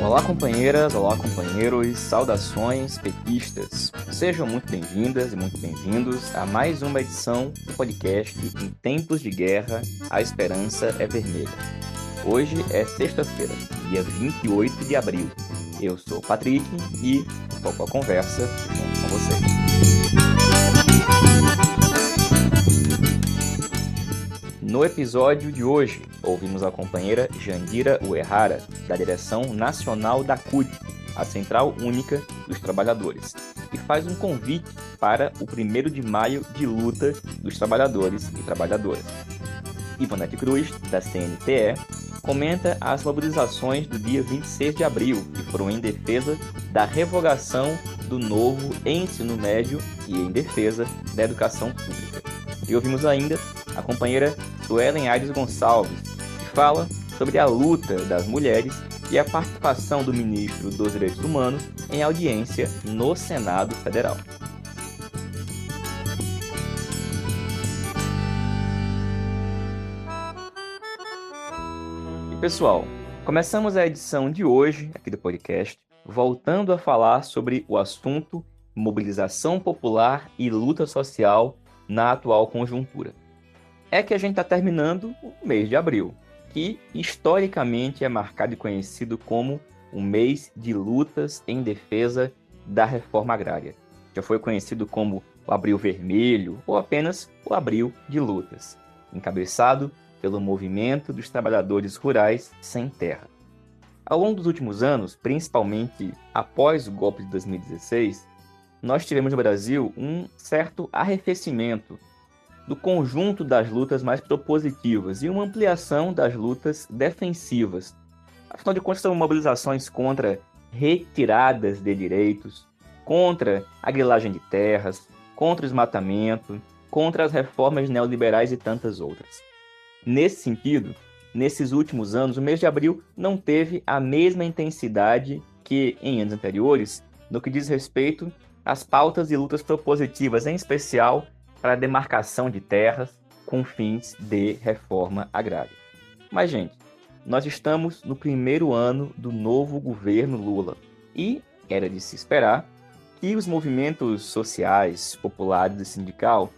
Olá, companheiras, olá, companheiros, saudações petistas. Sejam muito bem-vindas e muito bem-vindos a mais uma edição do podcast Em Tempos de Guerra, a Esperança é Vermelha. Hoje é sexta-feira, dia 28 de abril. Eu sou o Patrick e toco a conversa junto com vocês. No episódio de hoje, ouvimos a companheira Jandira Uehara, da direção nacional da CUT, a Central Única dos Trabalhadores, e faz um convite para o 1 de maio de luta dos trabalhadores e trabalhadoras. Ivonete Cruz, da CNTE, comenta as mobilizações do dia 26 de abril, que foram em defesa da revogação do novo ensino médio e em defesa da educação pública. E ouvimos ainda a companheira Suelen Aires Gonçalves, que fala sobre a luta das mulheres e a participação do ministro dos Direitos Humanos em audiência no Senado Federal. E pessoal, começamos a edição de hoje aqui do podcast voltando a falar sobre o assunto mobilização popular e luta social na atual conjuntura é que a gente está terminando o mês de abril, que historicamente é marcado e conhecido como o mês de lutas em defesa da reforma agrária. Já foi conhecido como o Abril Vermelho ou apenas o Abril de Lutas, encabeçado pelo movimento dos trabalhadores rurais sem terra. Ao longo dos últimos anos, principalmente após o golpe de 2016, nós tivemos no Brasil um certo arrefecimento do conjunto das lutas mais propositivas e uma ampliação das lutas defensivas. Afinal de contas, são mobilizações contra retiradas de direitos, contra a grilagem de terras, contra o desmatamento, contra as reformas neoliberais e tantas outras. Nesse sentido, nesses últimos anos, o mês de abril não teve a mesma intensidade que em anos anteriores no que diz respeito às pautas e lutas propositivas, em especial para demarcação de terras com fins de reforma agrária. Mas, gente, nós estamos no primeiro ano do novo governo Lula e era de se esperar que os movimentos sociais, populares e sindical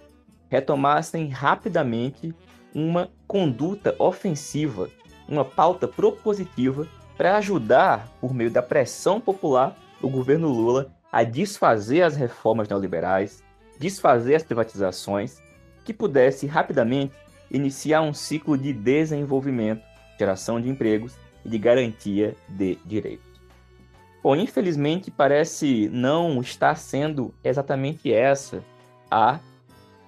retomassem rapidamente uma conduta ofensiva, uma pauta propositiva para ajudar, por meio da pressão popular, o governo Lula a desfazer as reformas neoliberais, desfazer as privatizações, que pudesse rapidamente iniciar um ciclo de desenvolvimento, geração de empregos e de garantia de direitos. Bom, infelizmente parece não estar sendo exatamente essa a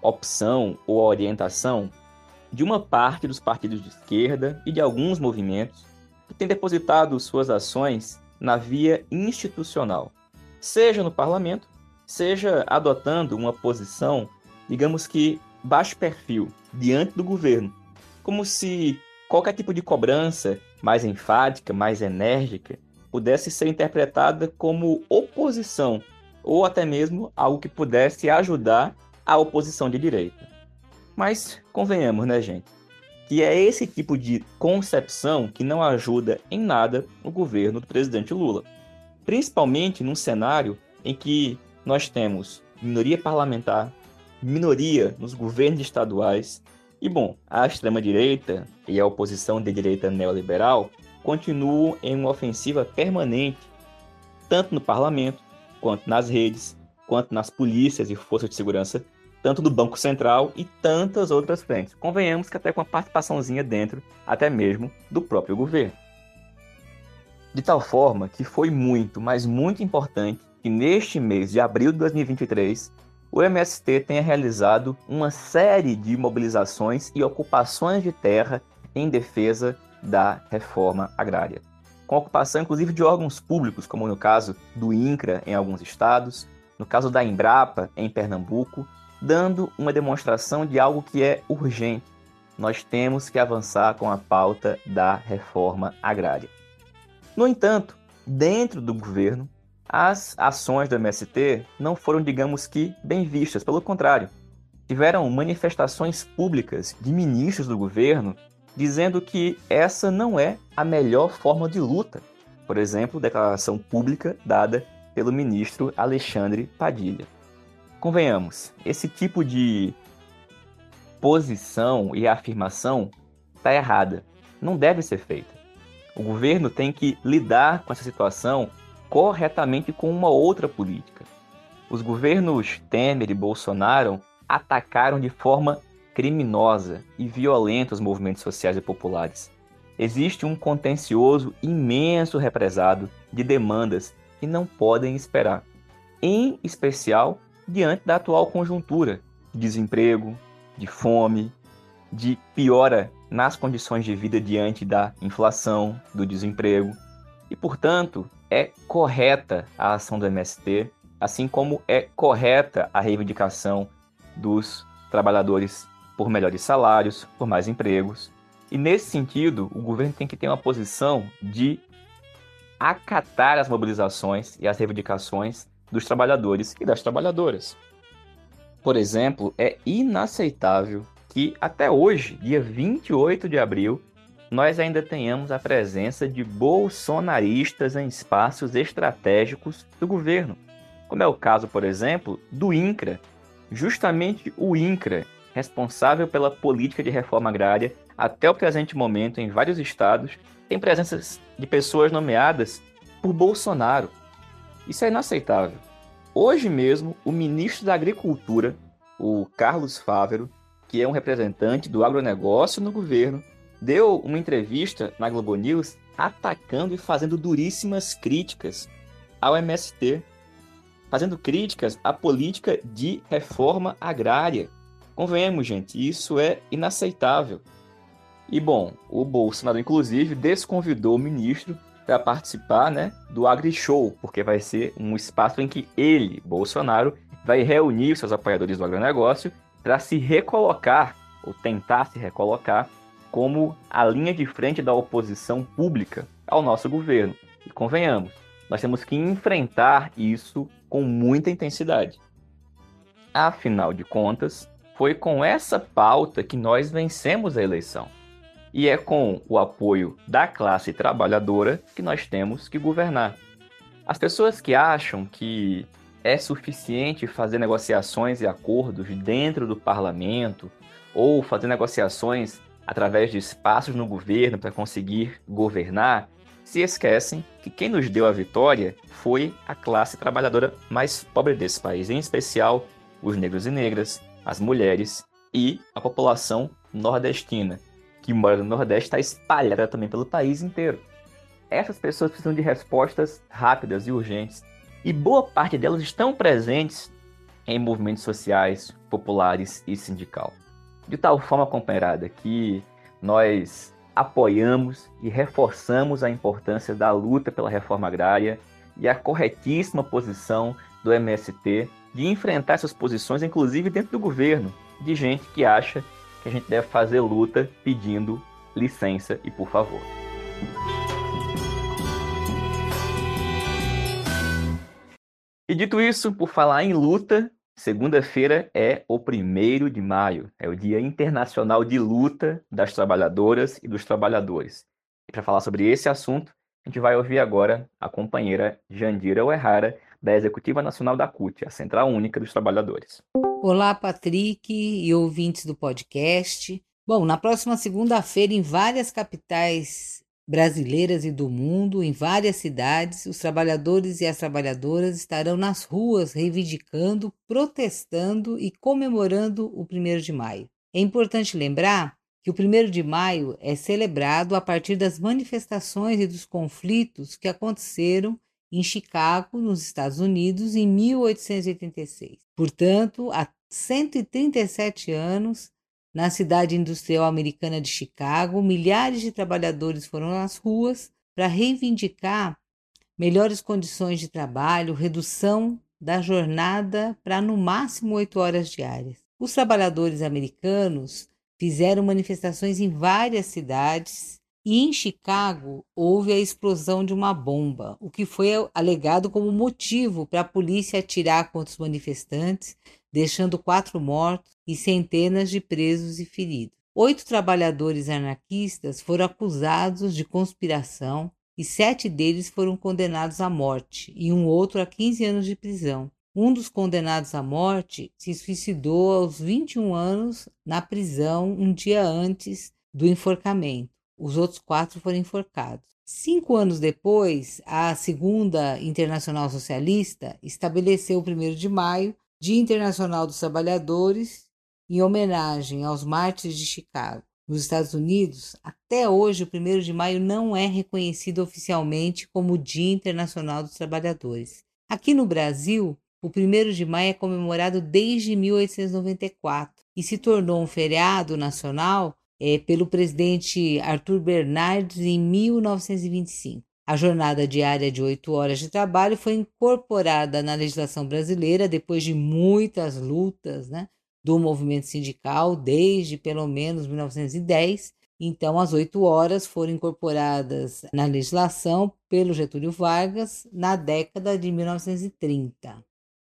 opção ou a orientação de uma parte dos partidos de esquerda e de alguns movimentos que têm depositado suas ações na via institucional, seja no parlamento, seja adotando uma posição, digamos que baixo perfil, diante do governo, como se qualquer tipo de cobrança mais enfática, mais enérgica, pudesse ser interpretada como oposição ou até mesmo algo que pudesse ajudar a oposição de direita. Mas convenhamos, né, gente? Que é esse tipo de concepção que não ajuda em nada o governo do presidente Lula. Principalmente num cenário em que nós temos minoria parlamentar, minoria nos governos estaduais, e bom, a extrema-direita e a oposição de direita neoliberal continuam em uma ofensiva permanente, tanto no parlamento, quanto nas redes, quanto nas polícias e forças de segurança, tanto do Banco Central e tantas outras frentes. Convenhamos que até com a participaçãozinha dentro, até mesmo do próprio governo. De tal forma que foi muito, mas muito importante que neste mês de abril de 2023, o MST tenha realizado uma série de mobilizações e ocupações de terra em defesa da reforma agrária. Com ocupação, inclusive, de órgãos públicos, como no caso do INCRA em alguns estados, no caso da Embrapa em Pernambuco, dando uma demonstração de algo que é urgente. Nós temos que avançar com a pauta da reforma agrária. No entanto, dentro do governo, as ações do MST não foram, digamos que, bem vistas, pelo contrário. Tiveram manifestações públicas de ministros do governo dizendo que essa não é a melhor forma de luta. por exemplo, declaração pública dada pelo ministro Alexandre Padilha. Convenhamos, esse tipo de posição e afirmação está errada. Não deve ser feita. O governo tem que lidar com essa situação corretamente com uma outra política. Os governos Temer e Bolsonaro atacaram de forma criminosa e violenta os movimentos sociais e populares. Existe um contencioso imenso represado de demandas que não podem esperar, em especial diante da atual conjuntura de desemprego, de fome, de piora nas condições de vida diante da inflação, do desemprego. E, portanto, é correta a ação do MST, assim como é correta a reivindicação dos trabalhadores por melhores salários, por mais empregos. E nesse sentido, o governo tem que ter uma posição de acatar as mobilizações e as reivindicações dos trabalhadores e das trabalhadoras. Por exemplo, é inaceitável que até hoje, dia 28 de abril, nós ainda tenhamos a presença de bolsonaristas em espaços estratégicos do governo, como é o caso, por exemplo, do INCRA. Justamente o INCRA, responsável pela política de reforma agrária até o presente momento em vários estados, tem presenças de pessoas nomeadas por Bolsonaro. Isso é inaceitável. Hoje mesmo, o ministro da Agricultura, o Carlos Fávero, que é um representante do agronegócio no governo, deu uma entrevista na Globo News atacando e fazendo duríssimas críticas ao MST, fazendo críticas à política de reforma agrária. Convenhamos, gente, isso é inaceitável. E bom, o Bolsonaro, inclusive, desconvidou o ministro para participar né, do AgriShow, porque vai ser um espaço em que ele, Bolsonaro, vai reunir os seus apoiadores do agronegócio para se recolocar, ou tentar se recolocar, como a linha de frente da oposição pública ao nosso governo. E convenhamos, nós temos que enfrentar isso com muita intensidade. Afinal de contas, foi com essa pauta que nós vencemos a eleição. E é com o apoio da classe trabalhadora que nós temos que governar. As pessoas que acham que é suficiente fazer negociações e acordos dentro do parlamento ou fazer negociações através de espaços no governo para conseguir governar, se esquecem que quem nos deu a vitória foi a classe trabalhadora mais pobre desse país, em especial os negros e negras, as mulheres e a população nordestina, que mora no Nordeste está espalhada também pelo país inteiro. Essas pessoas precisam de respostas rápidas e urgentes, e boa parte delas estão presentes em movimentos sociais, populares e sindical. De tal forma, companheirada, que nós apoiamos e reforçamos a importância da luta pela reforma agrária e a corretíssima posição do MST de enfrentar essas posições, inclusive dentro do governo, de gente que acha que a gente deve fazer luta pedindo licença e por favor. E dito isso, por falar em luta, segunda-feira é o primeiro de maio, é o Dia Internacional de Luta das Trabalhadoras e dos Trabalhadores. E para falar sobre esse assunto, a gente vai ouvir agora a companheira Jandira Uerrara, da Executiva Nacional da CUT, a Central Única dos Trabalhadores. Olá, Patrick e ouvintes do podcast. Bom, na próxima segunda-feira, em várias capitais brasileiras e do mundo, em várias cidades, os trabalhadores e as trabalhadoras estarão nas ruas reivindicando, protestando e comemorando o 1 de maio. É importante lembrar que o 1 de maio é celebrado a partir das manifestações e dos conflitos que aconteceram em Chicago, nos Estados Unidos, em 1886. Portanto, há 137 anos, na cidade industrial americana de Chicago, milhares de trabalhadores foram às ruas para reivindicar melhores condições de trabalho, redução da jornada para no máximo oito horas diárias. Os trabalhadores americanos fizeram manifestações em várias cidades e em Chicago houve a explosão de uma bomba, o que foi alegado como motivo para a polícia atirar contra os manifestantes, deixando quatro mortos e centenas de presos e feridos. Oito trabalhadores anarquistas foram acusados de conspiração e sete deles foram condenados à morte e um outro a 15 anos de prisão. Um dos condenados à morte se suicidou aos 21 anos na prisão um dia antes do enforcamento. Os outros quatro foram enforcados. Cinco anos depois, a Segunda Internacional Socialista estabeleceu o 1 de maio, Dia Internacional dos Trabalhadores, em homenagem aos mártires de Chicago. Nos Estados Unidos, até hoje, o 1 de maio não é reconhecido oficialmente como Dia Internacional dos Trabalhadores. Aqui no Brasil, o 1 de maio é comemorado desde 1894 e se tornou um feriado nacional é, pelo presidente Arthur Bernardes em 1925. A jornada diária de oito horas de trabalho foi incorporada na legislação brasileira depois de muitas lutas né, do movimento sindical desde pelo menos 1910. Então, as oito horas foram incorporadas na legislação pelo Getúlio Vargas na década de 1930.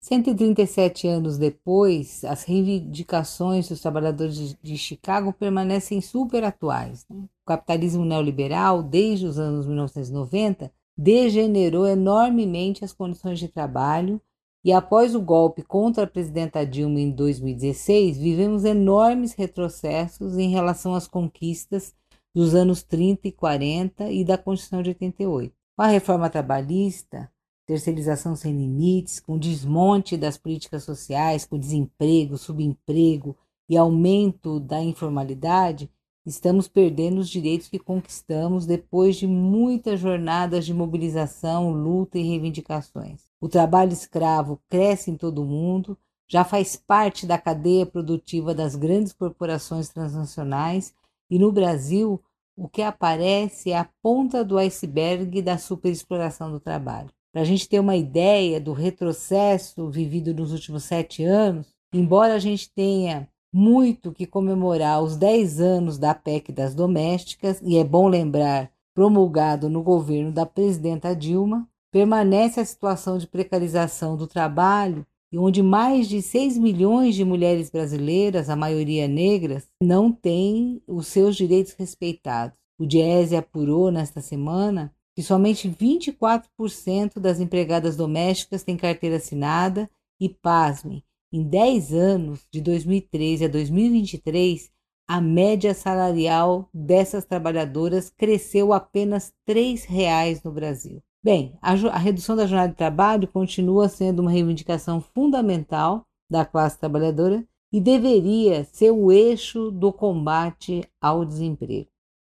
137 anos depois, as reivindicações dos trabalhadores de Chicago permanecem super atuais. Né? O capitalismo neoliberal, desde os anos 1990, degenerou enormemente as condições de trabalho e após o golpe contra a presidenta Dilma em 2016, vivemos enormes retrocessos em relação às conquistas dos anos 30 e 40 e da Constituição de 88. Com a reforma trabalhista, terceirização sem limites, com desmonte das políticas sociais, com desemprego, subemprego e aumento da informalidade, estamos perdendo os direitos que conquistamos depois de muitas jornadas de mobilização, luta e reivindicações. O trabalho escravo cresce em todo o mundo, já faz parte da cadeia produtiva das grandes corporações transnacionais e no Brasil o que aparece é a ponta do iceberg da superexploração do trabalho. Para a gente ter uma ideia do retrocesso vivido nos últimos sete anos, embora a gente tenha muito que comemorar os 10 anos da PEC das domésticas, e é bom lembrar, promulgado no governo da presidenta Dilma, permanece a situação de precarização do trabalho e onde mais de 6 milhões de mulheres brasileiras, a maioria negras, não têm os seus direitos respeitados. O Diese apurou nesta semana que somente 24% das empregadas domésticas têm carteira assinada e, pasmem, em 10 anos, de 2013 a 2023, a média salarial dessas trabalhadoras cresceu apenas R$ 3,00 no Brasil. Bem, a, a redução da jornada de trabalho continua sendo uma reivindicação fundamental da classe trabalhadora e deveria ser o eixo do combate ao desemprego.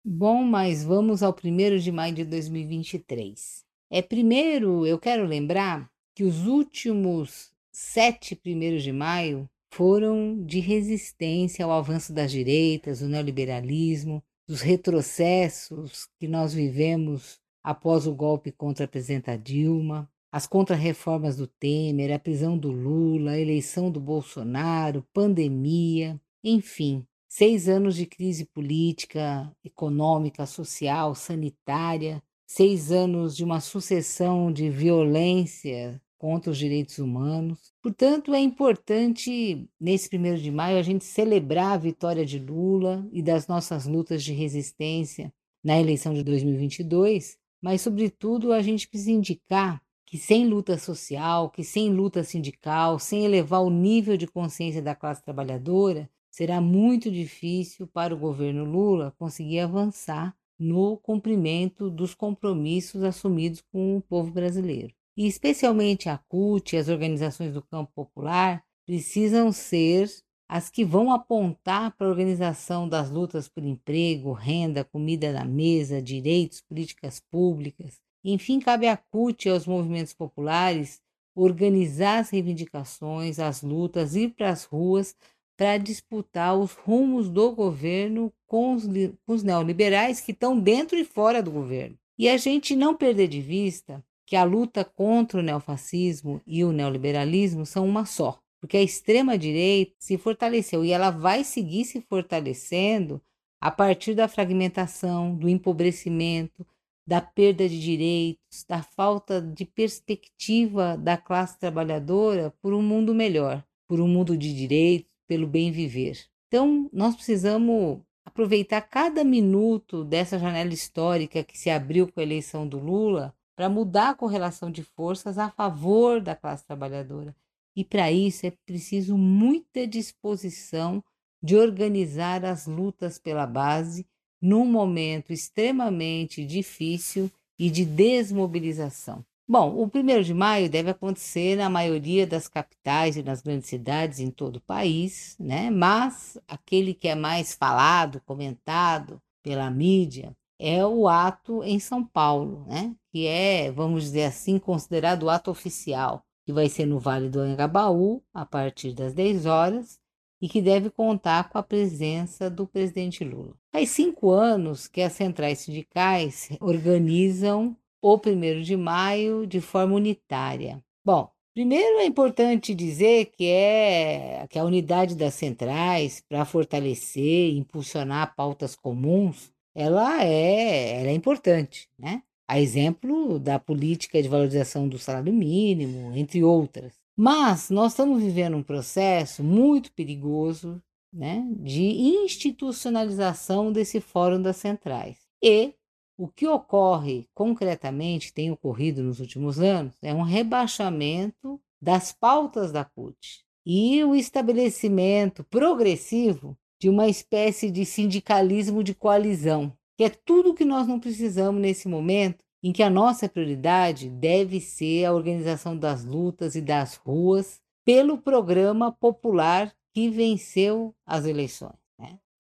Bom, mas vamos ao 1 de maio de 2023. É primeiro, eu quero lembrar que os últimos sete primeiros de maio foram de resistência ao avanço das direitas, do neoliberalismo, dos retrocessos que nós vivemos após o golpe contra a presidenta Dilma, as contrarreformas do Temer, a prisão do Lula, a eleição do Bolsonaro, pandemia, enfim, seis anos de crise política, econômica, social, sanitária, seis anos de uma sucessão de violência contra os direitos humanos. Portanto, é importante, nesse primeiro de maio, a gente celebrar a vitória de Lula e das nossas lutas de resistência na eleição de 2022, mas, sobretudo, a gente precisa indicar que sem luta social, que sem luta sindical, sem elevar o nível de consciência da classe trabalhadora, será muito difícil para o governo Lula conseguir avançar no cumprimento dos compromissos assumidos com o povo brasileiro. E especialmente a CUT e as organizações do campo popular precisam ser as que vão apontar para a organização das lutas por emprego, renda, comida na mesa, direitos, políticas públicas. Enfim, cabe à CUT e aos movimentos populares organizar as reivindicações, as lutas, ir para as ruas para disputar os rumos do governo com os, com os neoliberais que estão dentro e fora do governo. E a gente não perder de vista que a luta contra o neofascismo e o neoliberalismo são uma só, porque a extrema-direita se fortaleceu e ela vai seguir se fortalecendo a partir da fragmentação, do empobrecimento, da perda de direitos, da falta de perspectiva da classe trabalhadora por um mundo melhor, por um mundo de direitos pelo bem viver. Então, nós precisamos aproveitar cada minuto dessa janela histórica que se abriu com a eleição do Lula para mudar a correlação de forças a favor da classe trabalhadora. E para isso é preciso muita disposição de organizar as lutas pela base num momento extremamente difícil e de desmobilização. Bom, o 1 de maio deve acontecer na maioria das capitais e nas grandes cidades em todo o país, né? mas aquele que é mais falado, comentado pela mídia, é o ato em São Paulo, né? que é, vamos dizer assim, considerado o ato oficial, que vai ser no Vale do Anhangabaú, a partir das 10 horas, e que deve contar com a presença do presidente Lula. Faz cinco anos que as centrais sindicais organizam o 1 de maio de forma unitária. Bom, primeiro é importante dizer que é que a unidade das centrais para fortalecer e impulsionar pautas comuns, ela é, ela é importante, né? A exemplo da política de valorização do salário mínimo, entre outras. Mas nós estamos vivendo um processo muito perigoso né, de institucionalização desse fórum das centrais. E o que ocorre concretamente, tem ocorrido nos últimos anos, é um rebaixamento das pautas da CUT e o estabelecimento progressivo de uma espécie de sindicalismo de coalizão, que é tudo que nós não precisamos nesse momento em que a nossa prioridade deve ser a organização das lutas e das ruas pelo programa popular que venceu as eleições.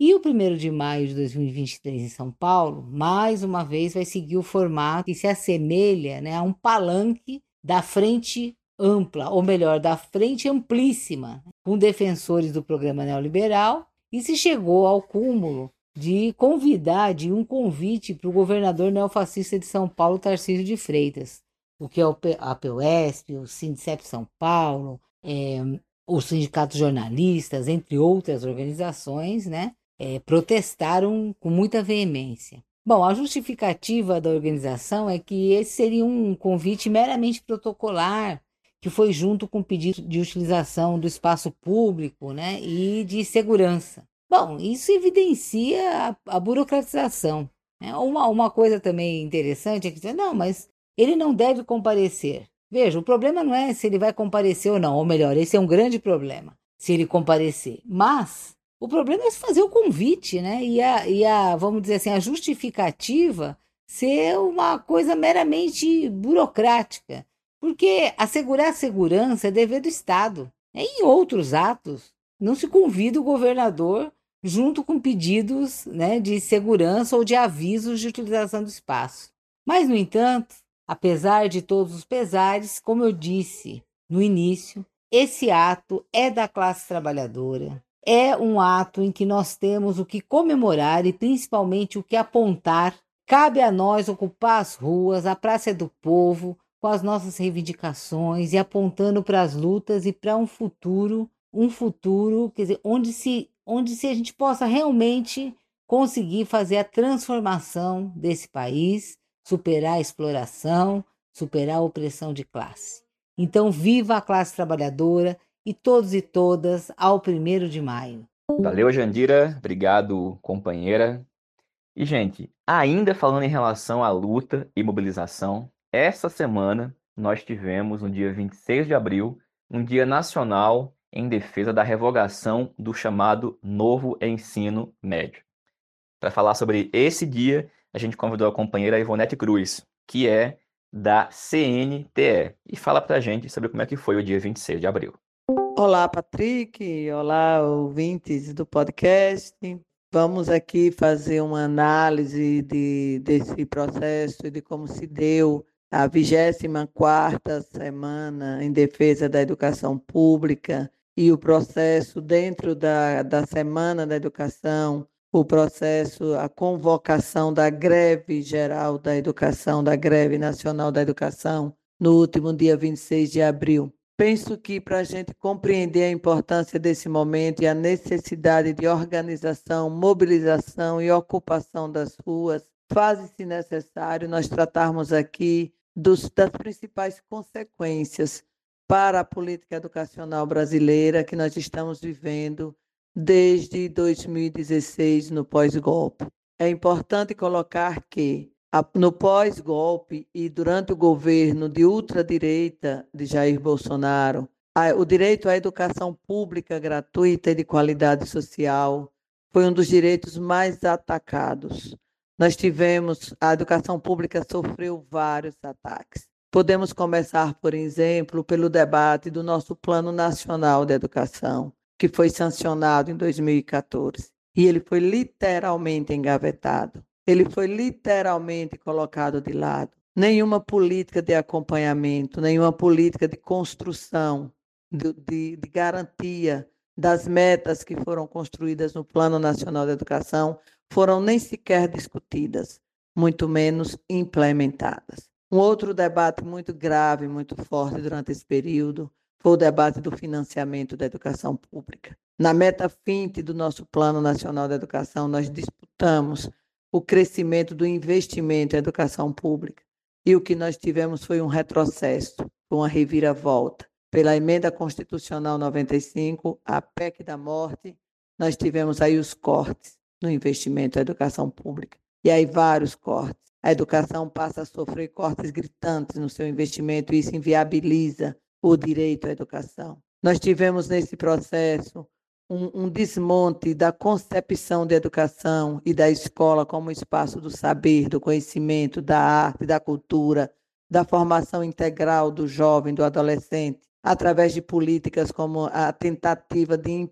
E o 1 de maio de 2023 em São Paulo, mais uma vez, vai seguir o formato que se assemelha né, a um palanque da frente ampla, ou melhor, da frente amplíssima, com defensores do programa neoliberal, e se chegou ao cúmulo de convidar, de um convite para o governador neofascista de São Paulo, Tarcísio de Freitas, o que é o APUESP, o Sindicep São Paulo, é, o Sindicato Jornalistas, entre outras organizações, né, é, protestaram com muita veemência. Bom, a justificativa da organização é que esse seria um convite meramente protocolar, que foi junto com o pedido de utilização do espaço público né, e de segurança. Bom, isso evidencia a, a burocratização. Né? Uma, uma coisa também interessante é que, não, mas ele não deve comparecer. Veja, o problema não é se ele vai comparecer ou não, ou melhor, esse é um grande problema, se ele comparecer. Mas o problema é fazer o convite, né? E a, e a, vamos dizer assim, a justificativa ser uma coisa meramente burocrática. Porque assegurar a segurança é dever do Estado. É em outros atos, não se convida o governador junto com pedidos né, de segurança ou de avisos de utilização do espaço. Mas, no entanto, apesar de todos os pesares, como eu disse no início, esse ato é da classe trabalhadora, é um ato em que nós temos o que comemorar e principalmente o que apontar. Cabe a nós ocupar as ruas, a Praça do Povo, com as nossas reivindicações e apontando para as lutas e para um futuro, um futuro, quer dizer, onde se, onde se a gente possa realmente conseguir fazer a transformação desse país, superar a exploração, superar a opressão de classe. Então, viva a classe trabalhadora e todos e todas ao primeiro de maio. Valeu, Jandira. Obrigado, companheira. E, gente, ainda falando em relação à luta e mobilização, essa semana nós tivemos, no dia 26 de abril, um dia nacional em defesa da revogação do chamado Novo Ensino Médio. Para falar sobre esse dia, a gente convidou a companheira Ivonete Cruz, que é da CNTE, e fala para a gente sobre como é que foi o dia 26 de abril. Olá, Patrick. Olá, ouvintes do podcast. Vamos aqui fazer uma análise de, desse processo e de como se deu a 24 semana em defesa da educação pública e o processo dentro da, da Semana da Educação, o processo, a convocação da greve geral da educação, da greve nacional da educação, no último dia 26 de abril. Penso que para a gente compreender a importância desse momento e a necessidade de organização, mobilização e ocupação das ruas, faz-se necessário nós tratarmos aqui dos, das principais consequências para a política educacional brasileira que nós estamos vivendo desde 2016 no pós-golpe. É importante colocar que no pós-golpe e durante o governo de ultradireita de Jair Bolsonaro, o direito à educação pública gratuita e de qualidade social foi um dos direitos mais atacados. Nós tivemos, a educação pública sofreu vários ataques. Podemos começar, por exemplo, pelo debate do nosso Plano Nacional de Educação, que foi sancionado em 2014. E ele foi literalmente engavetado. Ele foi literalmente colocado de lado. Nenhuma política de acompanhamento, nenhuma política de construção, de, de, de garantia das metas que foram construídas no Plano Nacional de Educação foram nem sequer discutidas, muito menos implementadas. Um outro debate muito grave, muito forte durante esse período foi o debate do financiamento da educação pública. Na meta FINT do nosso Plano Nacional de Educação, nós disputamos o crescimento do investimento em educação pública. E o que nós tivemos foi um retrocesso, uma reviravolta. Pela emenda constitucional 95, a PEC da morte, nós tivemos aí os cortes no investimento em educação pública. E aí vários cortes. A educação passa a sofrer cortes gritantes no seu investimento e isso inviabiliza o direito à educação. Nós tivemos nesse processo um, um, desmonte da concepção da educação e da escola como espaço do saber, do conhecimento, da arte, da cultura, da formação integral do jovem, do adolescente, através de políticas como a tentativa de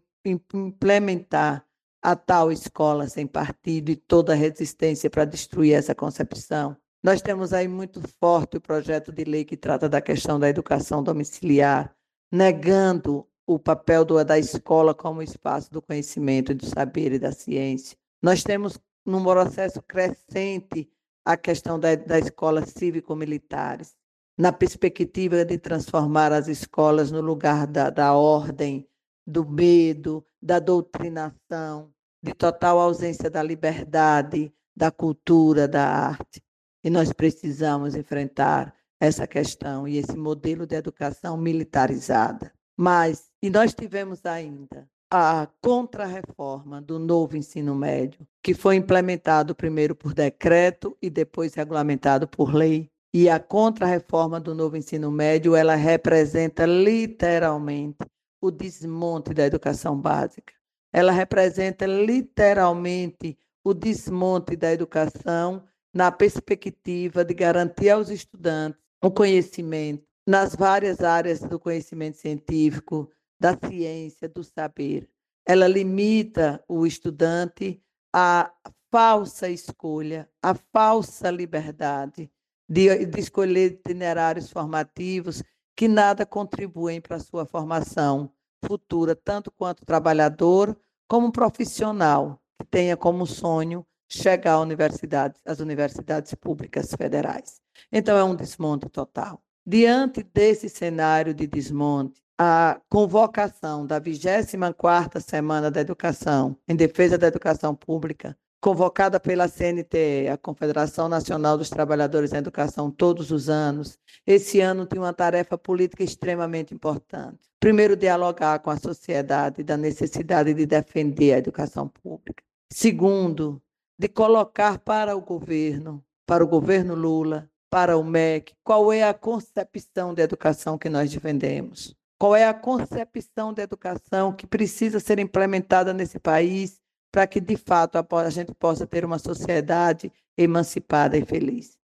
implementar a tal escola sem partido e toda resistência para destruir essa concepção. Nós temos aí muito forte o projeto de lei que trata da questão da educação domiciliar, negando o papel do, da escola como espaço do conhecimento, do saber e da ciência. Nós temos, num processo crescente, a questão da, da escola cívico-militares, na perspectiva de transformar as escolas no lugar da, da ordem, do medo, da doutrinação, de total ausência da liberdade, da cultura, da arte. E nós precisamos enfrentar essa questão e esse modelo de educação militarizada. Mas, e nós tivemos ainda a contrarreforma do novo ensino médio, que foi implementado primeiro por decreto e depois regulamentado por lei. E a contrarreforma do novo ensino médio, ela representa literalmente o desmonte da educação básica. Ela representa literalmente o desmonte da educação na perspectiva de garantir aos estudantes o conhecimento nas várias áreas do conhecimento científico, da ciência, do saber. Ela limita o estudante à falsa escolha, à falsa liberdade de, de escolher itinerários formativos que nada contribuem para a sua formação futura, tanto quanto trabalhador como profissional, que tenha como sonho chegar à universidade, às universidades públicas federais. Então, é um desmonte total. Diante desse cenário de desmonte, a convocação da 24ª Semana da Educação em defesa da educação pública, convocada pela CNTE, a Confederação Nacional dos Trabalhadores da Educação, todos os anos, esse ano tem uma tarefa política extremamente importante. Primeiro, dialogar com a sociedade da necessidade de defender a educação pública. Segundo, de colocar para o governo, para o governo Lula, para o MEC, qual é a concepção de educação que nós defendemos? Qual é a concepção de educação que precisa ser implementada nesse país para que, de fato, a gente possa ter uma sociedade emancipada e feliz?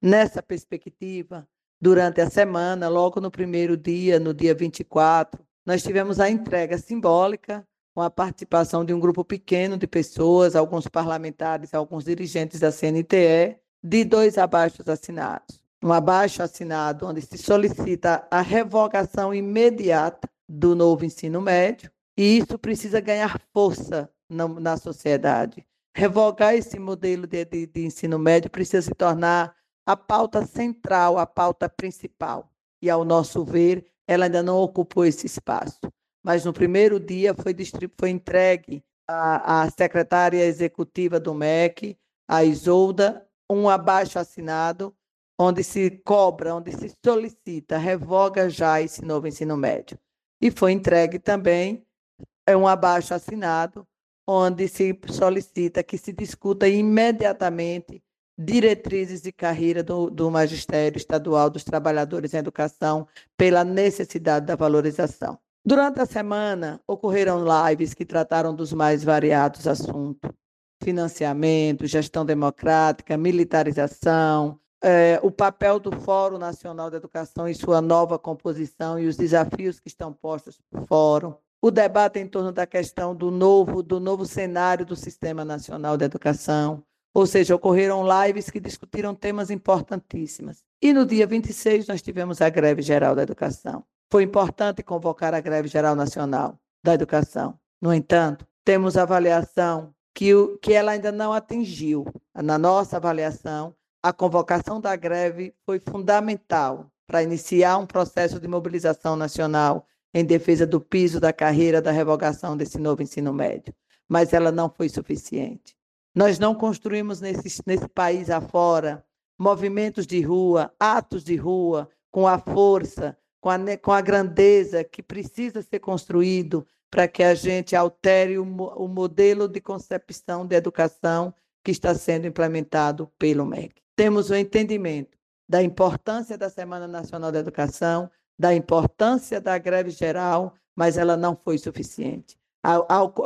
Nessa perspectiva, durante a semana, logo no primeiro dia, no dia 24, nós tivemos a entrega simbólica com a participação de um grupo pequeno de pessoas, alguns parlamentares, alguns dirigentes da CNTE, de dois abaixos assinados. Um abaixo assinado onde se solicita a revogação imediata do novo ensino médio, e isso precisa ganhar força na, na sociedade. Revogar esse modelo de, de, de ensino médio precisa se tornar a pauta central, a pauta principal. E, ao nosso ver, ela ainda não ocupou esse espaço. Mas no primeiro dia foi, foi entregue à, à secretária executiva do MEC, a Isolda, um abaixo assinado onde se cobra, onde se solicita, revoga já esse novo ensino médio. E foi entregue também é um abaixo assinado, onde se solicita que se discuta imediatamente diretrizes de carreira do, do magistério estadual dos trabalhadores em educação pela necessidade da valorização. Durante a semana, ocorreram lives que trataram dos mais variados assuntos: financiamento, gestão democrática, militarização, é, o papel do Fórum Nacional da Educação e sua nova composição e os desafios que estão postos por fórum, o debate em torno da questão do novo, do novo cenário do Sistema Nacional de Educação, ou seja, ocorreram lives que discutiram temas importantíssimos. E no dia 26 nós tivemos a greve geral da educação. Foi importante convocar a greve geral nacional da educação. No entanto, temos avaliação que, o, que ela ainda não atingiu. Na nossa avaliação, a convocação da greve foi fundamental para iniciar um processo de mobilização nacional em defesa do piso da carreira da revogação desse novo ensino médio, mas ela não foi suficiente. Nós não construímos nesse, nesse país afora movimentos de rua, atos de rua, com a força, com a, com a grandeza que precisa ser construído para que a gente altere o, o modelo de concepção de educação que está sendo implementado pelo MEC. Temos o entendimento da importância da Semana Nacional da Educação, da importância da greve geral, mas ela não foi suficiente.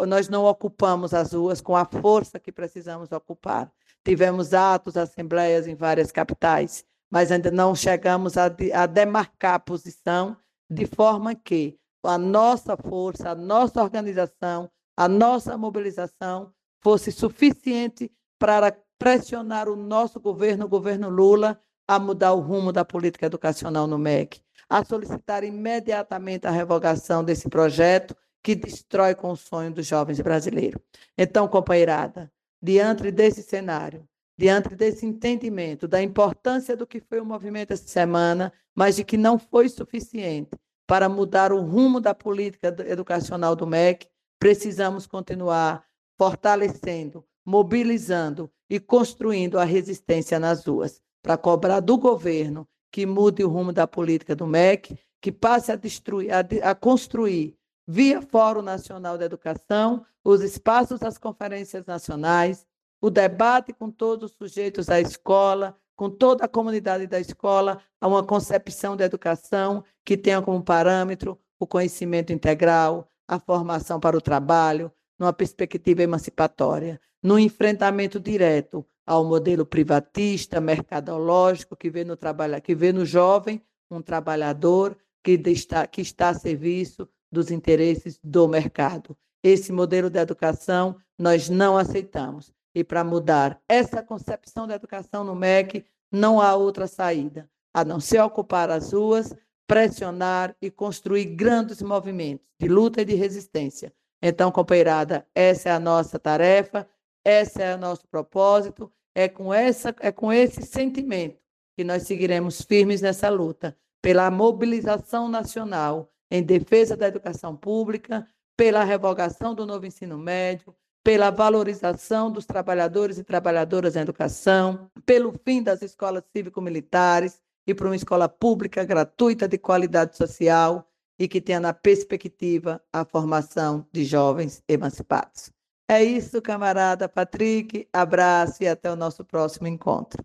Nós não ocupamos as ruas com a força que precisamos ocupar. Tivemos atos, assembleias em várias capitais, mas ainda não chegamos a, demarcar a posição de forma que a nossa força, a nossa organização, a nossa mobilização fosse suficiente para pressionar o nosso governo, o governo Lula, a mudar o rumo da política educacional no MEC, a solicitar imediatamente a revogação desse projeto que destrói com o sonho dos jovens brasileiros. Então, companheirada, diante desse cenário, diante desse entendimento da importância do que foi o movimento essa semana, mas de que não foi suficiente para mudar o rumo da política educacional do MEC, precisamos continuar fortalecendo, mobilizando e construindo a resistência nas ruas, para cobrar do governo que mude o rumo da política do MEC, que passe a, destruir, a, a construir via Fórum Nacional da Educação, os espaços das conferências nacionais, o debate com todos os sujeitos da escola, com toda a comunidade da escola, a uma concepção da educação que tenha como parâmetro o conhecimento integral, a formação para o trabalho, numa perspectiva emancipatória, no enfrentamento direto ao modelo privatista, mercadológico, que vê no, trabalho, que vê no jovem um trabalhador que está, que está a serviço dos interesses do mercado. Esse modelo de educação nós não aceitamos. E para mudar essa concepção da educação no MEC, não há outra saída a não ser ocupar as ruas, pressionar e construir grandes movimentos de luta e de resistência. Então, companheirada, essa é a nossa tarefa, esse é o nosso propósito, é com, essa, é com esse sentimento que nós seguiremos firmes nessa luta pela mobilização nacional em defesa da educação pública, pela revogação do novo ensino médio, pela valorização dos trabalhadores e trabalhadoras em educação, pelo fim das escolas cívico-militares e para uma escola pública gratuita de qualidade social e que tenha na perspectiva a formação de jovens emancipados. É isso, camarada Patrick. Abraço e até o nosso próximo encontro.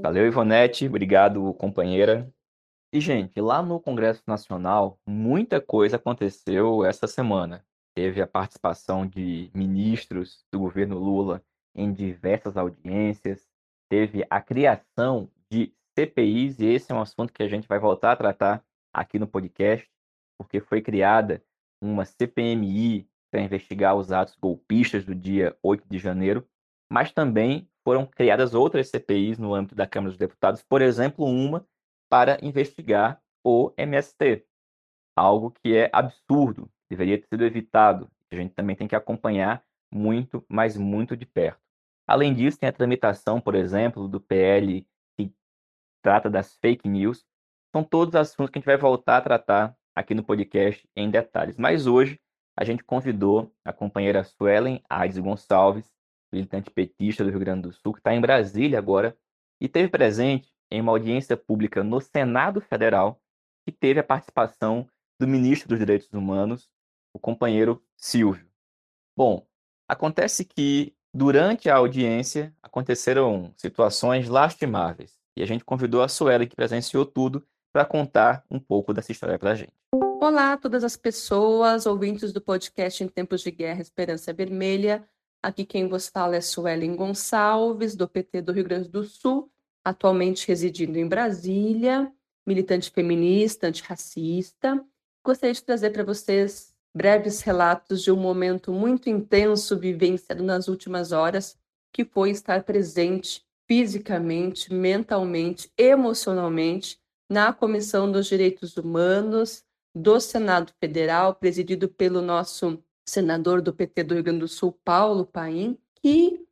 Valeu, Ivonete. Obrigado, companheira. E, gente, lá no Congresso Nacional, muita coisa aconteceu essa semana. Teve a participação de ministros do governo Lula em diversas audiências, teve a criação de CPIs, e esse é um assunto que a gente vai voltar a tratar aqui no podcast, porque foi criada uma CPMI para investigar os atos golpistas do dia 8 de janeiro, mas também foram criadas outras CPIs no âmbito da Câmara dos Deputados, por exemplo, uma para investigar o MST, algo que é absurdo, deveria ter sido evitado. A gente também tem que acompanhar muito, mas muito de perto. Além disso, tem a tramitação, por exemplo, do PL que trata das fake news. São todos assuntos que a gente vai voltar a tratar aqui no podcast em detalhes. Mas hoje a gente convidou a companheira Suelen Ades Gonçalves, militante petista do Rio Grande do Sul, que está em Brasília agora, e teve presente em uma audiência pública no Senado Federal, que teve a participação do ministro dos Direitos Humanos, o companheiro Silvio. Bom, acontece que durante a audiência aconteceram situações lastimáveis e a gente convidou a Suela, que presenciou tudo, para contar um pouco dessa história para a gente. Olá todas as pessoas, ouvintes do podcast Em Tempos de Guerra Esperança Vermelha. Aqui quem vos fala é Suelen Gonçalves, do PT do Rio Grande do Sul, atualmente residindo em Brasília, militante feminista, antirracista. Gostaria de trazer para vocês breves relatos de um momento muito intenso vivenciado nas últimas horas, que foi estar presente fisicamente, mentalmente, emocionalmente na Comissão dos Direitos Humanos do Senado Federal, presidido pelo nosso senador do PT do Rio Grande do Sul, Paulo Paim, que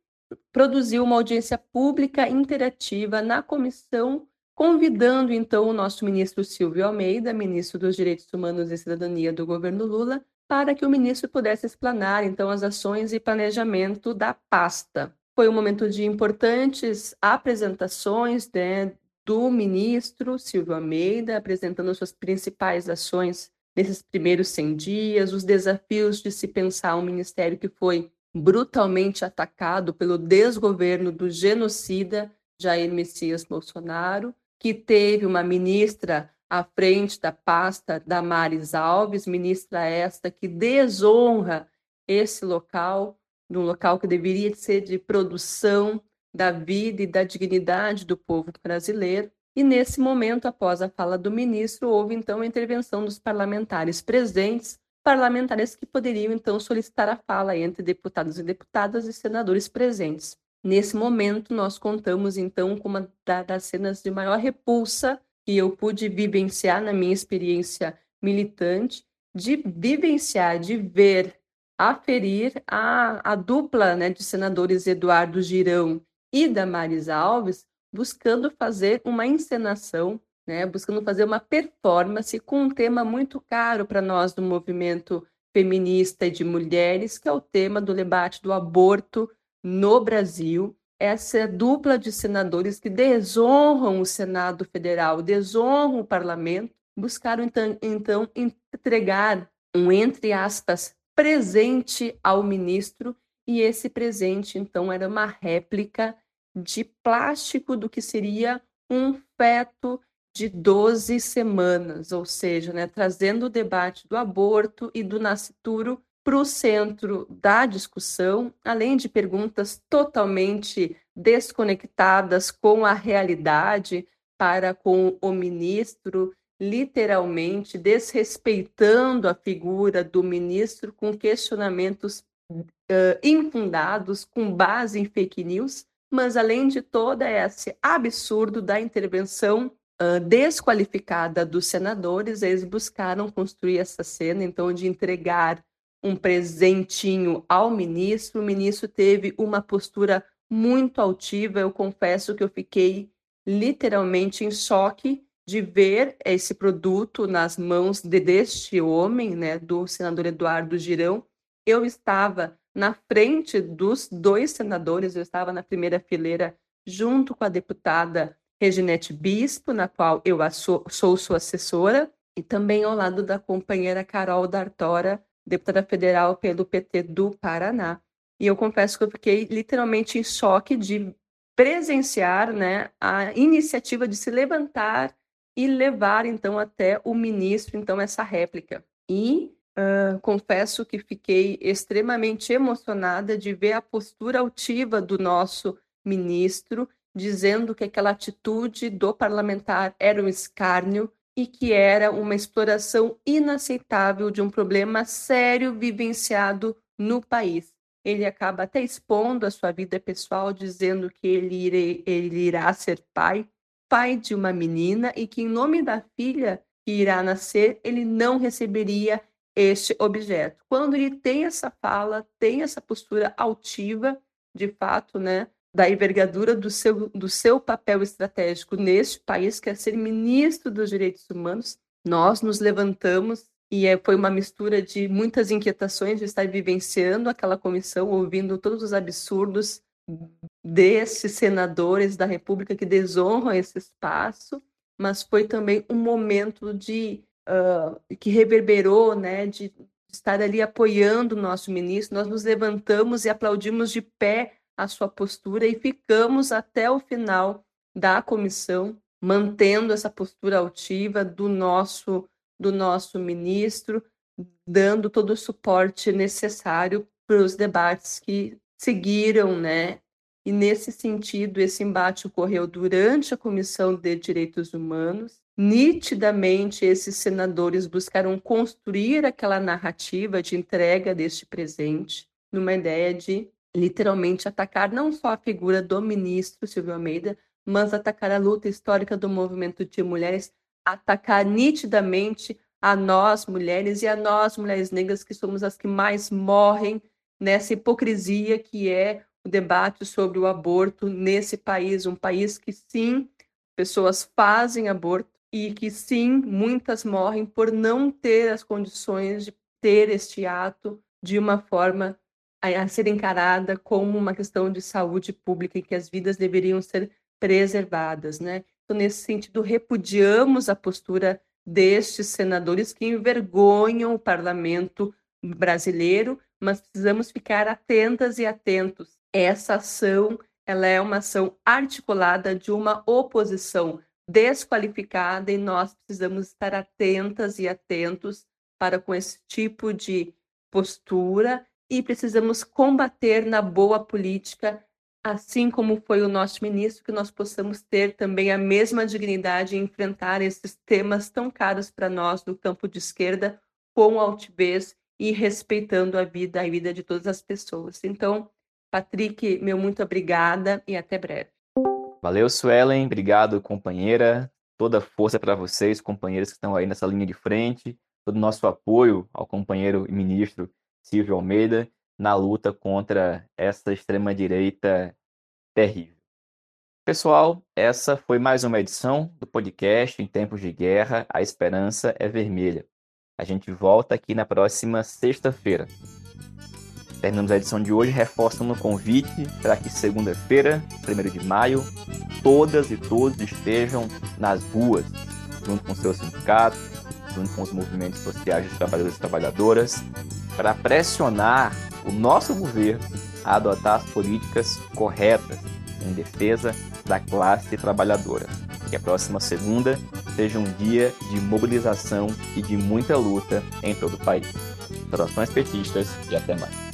produziu uma audiência pública interativa na comissão, convidando então o nosso ministro Silvio Almeida, ministro dos Direitos Humanos e Cidadania do governo Lula, para que o ministro pudesse explanar então as ações e planejamento da pasta. Foi um momento de importantes apresentações né, do ministro Silvio Almeida, apresentando suas principais ações nesses primeiros 100 dias, os desafios de se pensar um ministério que foi brutalmente atacado pelo desgoverno do genocida Jair Messias Bolsonaro, que teve uma ministra à frente da pasta Damares Alves, ministra esta que desonra esse local, num local que deveria ser de produção da vida e da dignidade do povo brasileiro. E nesse momento, após a fala do ministro, houve então a intervenção dos parlamentares presentes, parlamentares que poderiam então solicitar a fala entre deputados e deputadas e senadores presentes. Nesse momento, nós contamos então com uma das cenas de maior repulsa que eu pude vivenciar na minha experiência militante, de vivenciar, de ver, aferir a, a dupla né, de senadores Eduardo Girão e da Marisa Alves, buscando fazer uma encenação, né, buscando fazer uma performance com um tema muito caro para nós do movimento feminista e de mulheres, que é o tema do debate do aborto no Brasil. Essa dupla de senadores que desonram o Senado Federal, desonram o parlamento, buscaram então, então entregar um, entre aspas, presente ao ministro, e esse presente, então, era uma réplica de plástico do que seria um feto de 12 semanas, ou seja, né, trazendo o debate do aborto e do nascituro para o centro da discussão, além de perguntas totalmente desconectadas com a realidade, para com o ministro, literalmente desrespeitando a figura do ministro com questionamentos uh, infundados, com base em fake news, mas além de todo esse absurdo da intervenção uh, desqualificada dos senadores, eles buscaram construir essa cena, então, de entregar um presentinho ao ministro. O ministro teve uma postura muito altiva. Eu confesso que eu fiquei literalmente em choque de ver esse produto nas mãos de, deste homem, né, do senador Eduardo Girão. Eu estava na frente dos dois senadores, eu estava na primeira fileira junto com a deputada Reginete Bispo, na qual eu sou, sou sua assessora, e também ao lado da companheira Carol D'Artora, deputada federal pelo PT do Paraná. E eu confesso que eu fiquei literalmente em choque de presenciar né, a iniciativa de se levantar e levar então até o ministro então essa réplica. E Uh, confesso que fiquei extremamente emocionada de ver a postura altiva do nosso ministro, dizendo que aquela atitude do parlamentar era um escárnio e que era uma exploração inaceitável de um problema sério vivenciado no país. Ele acaba até expondo a sua vida pessoal, dizendo que ele, ele irá ser pai, pai de uma menina, e que em nome da filha que irá nascer, ele não receberia este objeto. Quando ele tem essa fala, tem essa postura altiva, de fato, né, da envergadura do seu, do seu papel estratégico neste país, que é ser ministro dos direitos humanos, nós nos levantamos e é, foi uma mistura de muitas inquietações de estar vivenciando aquela comissão, ouvindo todos os absurdos desses senadores da República que desonram esse espaço, mas foi também um momento de uh, que reverberou, né, de estar ali apoiando o nosso ministro, nós nos levantamos e aplaudimos de pé a sua postura e ficamos até o final da comissão, mantendo essa postura altiva do nosso do nosso ministro, dando todo o suporte necessário para os debates que seguiram, né? E nesse sentido, esse embate ocorreu durante a Comissão de Direitos Humanos. Nitidamente, esses senadores buscaram construir aquela narrativa de entrega deste presente, numa ideia de literalmente atacar não só a figura do ministro Silvio Almeida, mas atacar a luta histórica do movimento de mulheres, atacar nitidamente a nós mulheres e a nós mulheres negras que somos as que mais morrem nessa hipocrisia que é o debate sobre o aborto nesse país, um país que sim, pessoas fazem aborto e que sim, muitas morrem por não ter as condições de ter este ato de uma forma a, ser encarada como uma questão de saúde pública e que as vidas deveriam ser preservadas, né? Então, nesse sentido, repudiamos a postura destes senadores que envergonham o parlamento brasileiro, mas precisamos ficar atentas e atentos. Essa ação, ela é uma ação articulada de uma oposição desqualificada e nós precisamos estar atentas e atentos para com esse tipo de postura e precisamos combater na boa política, assim como foi o nosso ministro, que nós possamos ter também a mesma dignidade em enfrentar esses temas tão caros para nós do campo de esquerda, com altivez e respeitando a vida, a vida de todas as pessoas. Então, Patrick, meu muito obrigada e até breve. Valeu, Suelen. Obrigado, companheira. Toda força para vocês, companheiros que estão aí nessa linha de frente. Todo o nosso apoio ao companheiro e ministro Silvio Almeida na luta contra essa extrema-direita terrível. Pessoal, essa foi mais uma edição do podcast Em Tempos de Guerra, A Esperança é Vermelha. A gente volta aqui na próxima sexta-feira. Terminamos a edição de hoje reforçando o convite para que segunda-feira, 1 de maio, todas e todos estejam nas ruas, junto com seus sindicatos, junto com os movimentos sociais de trabalhadores e trabalhadoras, para pressionar o nosso governo a adotar as políticas corretas em defesa da classe trabalhadora. Que a próxima segunda seja um dia de mobilização e de muita luta em todo o país. Saudações petistas e até mais.